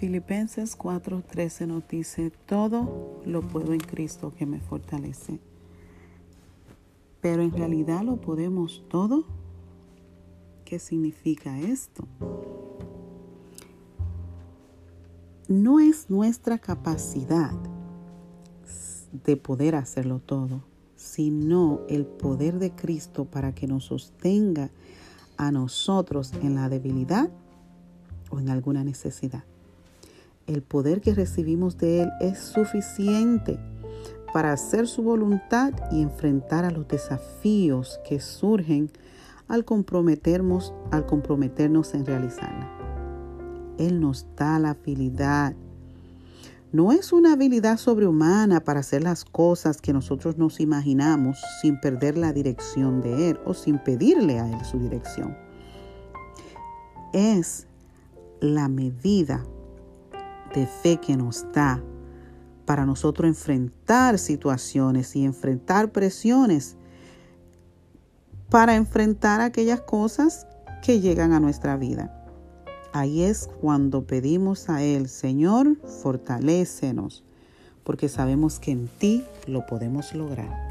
Filipenses 4:13 nos dice, todo lo puedo en Cristo que me fortalece. Pero en realidad lo podemos todo. ¿Qué significa esto? No es nuestra capacidad de poder hacerlo todo, sino el poder de Cristo para que nos sostenga a nosotros en la debilidad o en alguna necesidad. El poder que recibimos de Él es suficiente para hacer su voluntad y enfrentar a los desafíos que surgen al comprometernos, al comprometernos en realizarla. Él nos da la habilidad no es una habilidad sobrehumana para hacer las cosas que nosotros nos imaginamos sin perder la dirección de Él o sin pedirle a Él su dirección. Es la medida de fe que nos da para nosotros enfrentar situaciones y enfrentar presiones, para enfrentar aquellas cosas que llegan a nuestra vida. Ahí es cuando pedimos a Él, Señor, fortalécenos, porque sabemos que en ti lo podemos lograr.